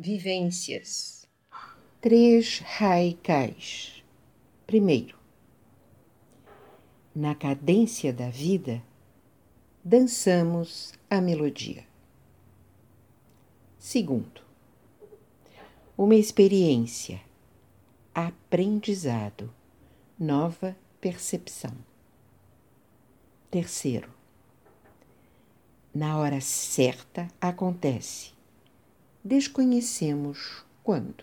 Vivências. Três haikais. Primeiro, na cadência da vida, dançamos a melodia. Segundo, uma experiência, aprendizado, nova percepção. Terceiro, na hora certa acontece, desconhecemos quando.